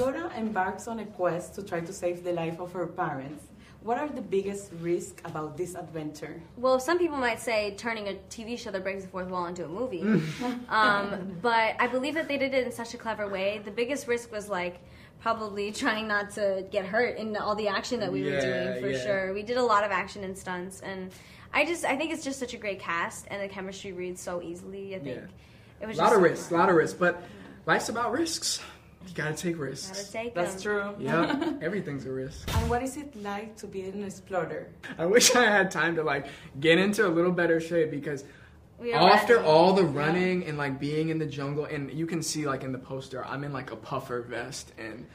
Dora embarks on a quest to try to save the life of her parents. What are the biggest risks about this adventure? Well, some people might say turning a TV show that breaks the fourth wall into a movie. um, but I believe that they did it in such a clever way. The biggest risk was like probably trying not to get hurt in all the action that we were doing for yeah. sure. We did a lot of action and stunts and I just I think it's just such a great cast and the chemistry reads so easily. I think Yeah. it was A lot just of so risks, a lot of risks. But life's about risks. You gotta take Gotta risks. take That's them. true. Yeah, everything's a risk. And what is it like to be an explorer? I wish I had time to like get into a little better shape because after ready. all the running and like being in the jungle and you can see like in the poster I'm in like a puffer vest and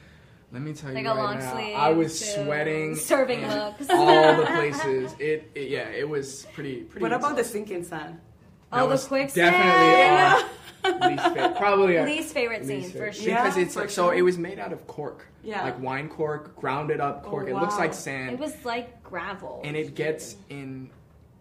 let me tell you Like a right long now sleeve I was too. sweating Serving in looks. all the places it, it yeah it was pretty pretty What about the sinking sand? That Oh, the was quicksand. definitely uh, least favorite probably uh, Least favorite scene least for favorite. sure. Yeah, because it's for like so it was made out of cork Yeah. like wine cork grounded up Oh, cork it looks like sand It was like gravel. and it gets in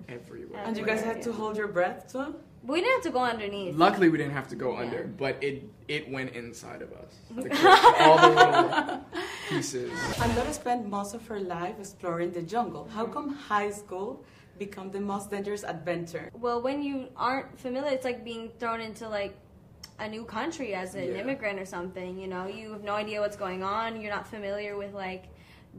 everywhere And you guys had to hold your breath too? We didn't have to go underneath. Luckily, we didn't have to go Yeah. under, but it it went inside of us. The cork, all the little pieces. And Dora spent most of her life exploring the jungle. How come high school become the most dangerous adventure? Well, when you aren't familiar, it's like being thrown into like a new country as an Yeah. immigrant or something. You know, you have no idea what's going on. You're not familiar with like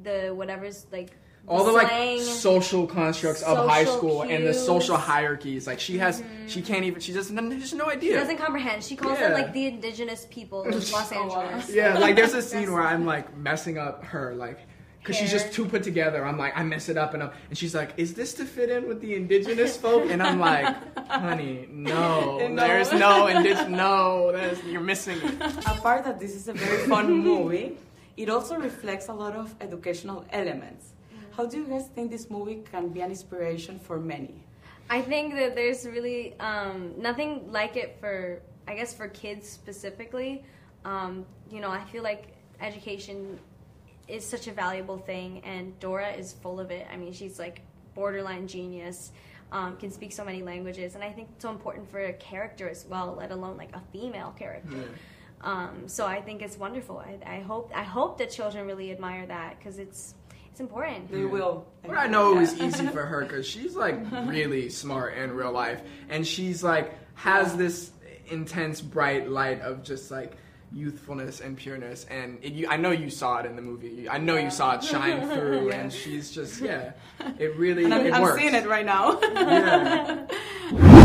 the whatever's like All the like social constructs of high social school and the social hierarchies. Like she has, mm-hmm. she can't even. She doesn't. There's no idea. She doesn't comprehend. She calls them like the indigenous people of Los Oh. Angeles. Yeah, like there's a scene where I'm like messing up her like. Cause she's just too put together. I'm like, I mess it up, and, I'm, and she's like, "Is this to fit in with the indigenous folk?" And I'm like, "Honey, no, No. there's no indigenous. No, that's, you're missing it." Apart that this is a very fun movie, it also reflects a lot of educational elements. How do you guys think this movie can be an inspiration for many? I think that there's really um, nothing like it for, I guess, for kids specifically. Um, you know, I feel like education is such a valuable thing, and Dora is full of it. I mean, she's like borderline genius, um, can speak so many languages, and I think it's so important for a character as well, let alone like a female character. Um, so I think it's wonderful. I, I hope I hope that children really admire that because it's it's important. They will. Well, I know it was easy for her because she's like really smart in real life, and she's like has this intense bright light of just like youthfulness and pureness. And it, you, I know you saw it in the movie. I know you saw it shine through, Yeah. and she's just yeah. It really And I'm, it I'm works. seeing it right now. Yeah.